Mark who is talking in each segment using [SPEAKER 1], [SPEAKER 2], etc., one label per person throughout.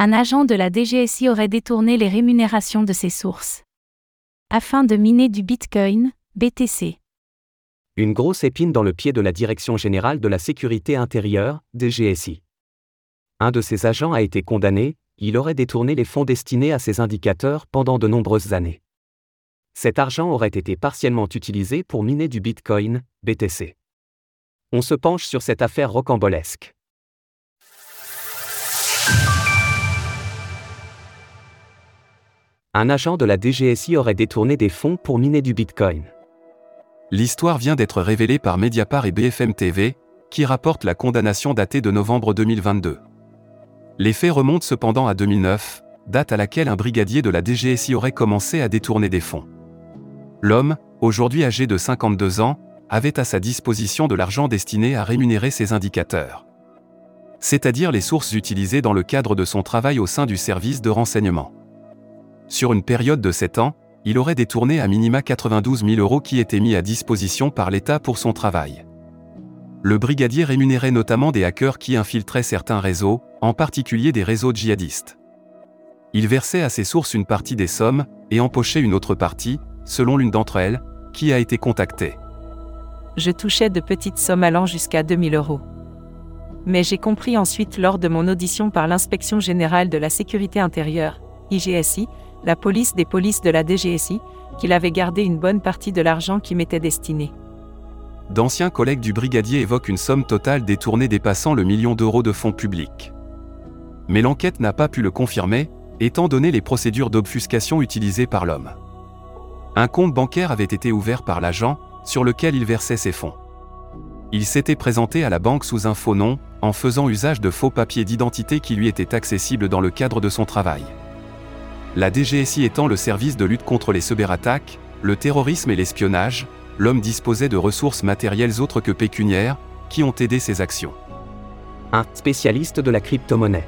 [SPEAKER 1] Un agent de la DGSI aurait détourné les rémunérations de ses sources. Afin de miner du Bitcoin, BTC.
[SPEAKER 2] Une grosse épine dans le pied de la Direction générale de la sécurité intérieure, DGSI. Un de ses agents a été condamné, il aurait détourné les fonds destinés à ces indicateurs pendant de nombreuses années. Cet argent aurait été partiellement utilisé pour miner du Bitcoin, BTC. On se penche sur cette affaire rocambolesque. Un agent de la DGSI aurait détourné des fonds pour miner du Bitcoin.
[SPEAKER 3] L'histoire vient d'être révélée par Mediapart et BFM TV, qui rapportent la condamnation datée de novembre 2022. Les faits remontent cependant à 2009, date à laquelle un brigadier de la DGSI aurait commencé à détourner des fonds. L'homme, aujourd'hui âgé de 52 ans, avait à sa disposition de l'argent destiné à rémunérer ses indicateurs. C'est-à-dire les sources utilisées dans le cadre de son travail au sein du service de renseignement. Sur une période de 7 ans, il aurait détourné à minima 92 000 euros qui étaient mis à disposition par l'État pour son travail. Le brigadier rémunérait notamment des hackers qui infiltraient certains réseaux, en particulier des réseaux djihadistes. Il versait à ses sources une partie des sommes, et empochait une autre partie, selon l'une d'entre elles, qui a été contactée.
[SPEAKER 4] Je touchais de petites sommes allant jusqu'à 2000 euros. Mais j'ai compris ensuite lors de mon audition par l'Inspection générale de la sécurité intérieure, IGSI, la police des polices de la DGSI, qu'il avait gardé une bonne partie de l'argent qui m'était destiné.
[SPEAKER 3] D'anciens collègues du brigadier évoquent une somme totale détournée dépassant le million d'euros de fonds publics. Mais l'enquête n'a pas pu le confirmer, étant donné les procédures d'obfuscation utilisées par l'homme. Un compte bancaire avait été ouvert par l'agent, sur lequel il versait ses fonds. Il s'était présenté à la banque sous un faux nom, en faisant usage de faux papiers d'identité qui lui étaient accessibles dans le cadre de son travail. La DGSI étant le service de lutte contre les cyberattaques, le terrorisme et l'espionnage, l'homme disposait de ressources matérielles autres que pécuniaires, qui ont aidé ses actions.
[SPEAKER 2] Un spécialiste de la crypto-monnaie.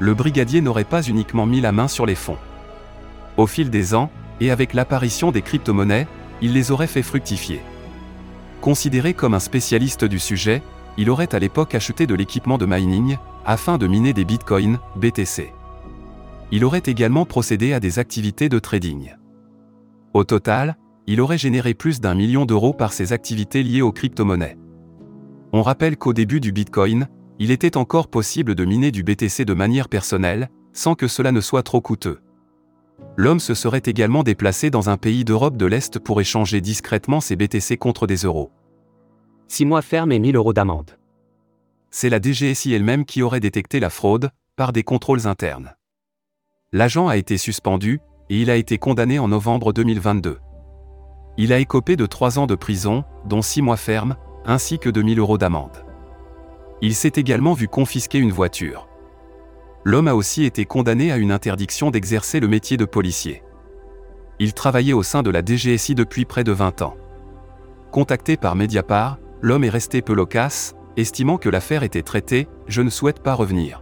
[SPEAKER 3] Le brigadier n'aurait pas uniquement mis la main sur les fonds. Au fil des ans, et avec l'apparition des crypto-monnaies, il les aurait fait fructifier. Considéré comme un spécialiste du sujet, il aurait à l'époque acheté de l'équipement de mining, afin de miner des bitcoins, BTC. Il aurait également procédé à des activités de trading. Au total, il aurait généré plus d'un million d'euros par ses activités liées aux crypto-monnaies. On rappelle qu'au début du Bitcoin, il était encore possible de miner du BTC de manière personnelle, sans que cela ne soit trop coûteux l'homme se serait également déplacé dans un pays d'Europe de l'Est pour échanger discrètement ses BTC contre des euros.
[SPEAKER 2] 6 mois ferme et 1000 euros d'amende.
[SPEAKER 3] C'est la DGSI elle-même qui aurait détecté la fraude, par des contrôles internes. L'agent a été suspendu, et il a été condamné en novembre 2022. Il a écopé de 3 ans de prison, dont 6 mois ferme, ainsi que 2000 euros d'amende. Il s'est également vu confisquer une voiture l'homme a aussi été condamné à une interdiction d'exercer le métier de policier. Il travaillait au sein de la DGSI depuis près de 20 ans. Contacté par Mediapart, l'homme est resté peu loquace, estimant que l'affaire était traitée, je ne souhaite pas revenir.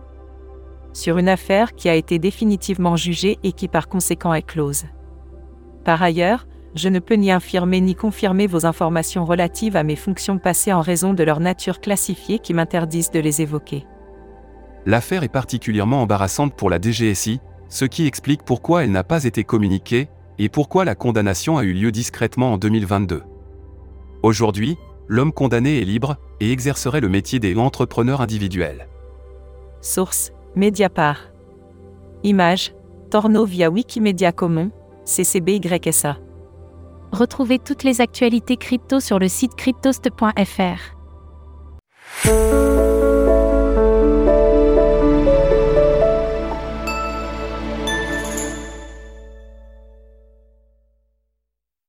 [SPEAKER 4] Sur une affaire qui a été définitivement jugée et qui par conséquent est close. Par ailleurs, je ne peux ni infirmer ni confirmer vos informations relatives à mes fonctions passées en raison de leur nature classifiée qui m'interdisent de les évoquer.
[SPEAKER 3] L'affaire est particulièrement embarrassante pour la DGSI, ce qui explique pourquoi elle n'a pas été communiquée, et pourquoi la condamnation a eu lieu discrètement en 2022. Aujourd'hui, l'homme condamné est libre, et exercerait le métier des entrepreneurs individuels.
[SPEAKER 4] Source Mediapart. Image Torno via Wikimedia Commons, CCBYSA.
[SPEAKER 1] Retrouvez toutes les actualités crypto sur le site cryptost.fr.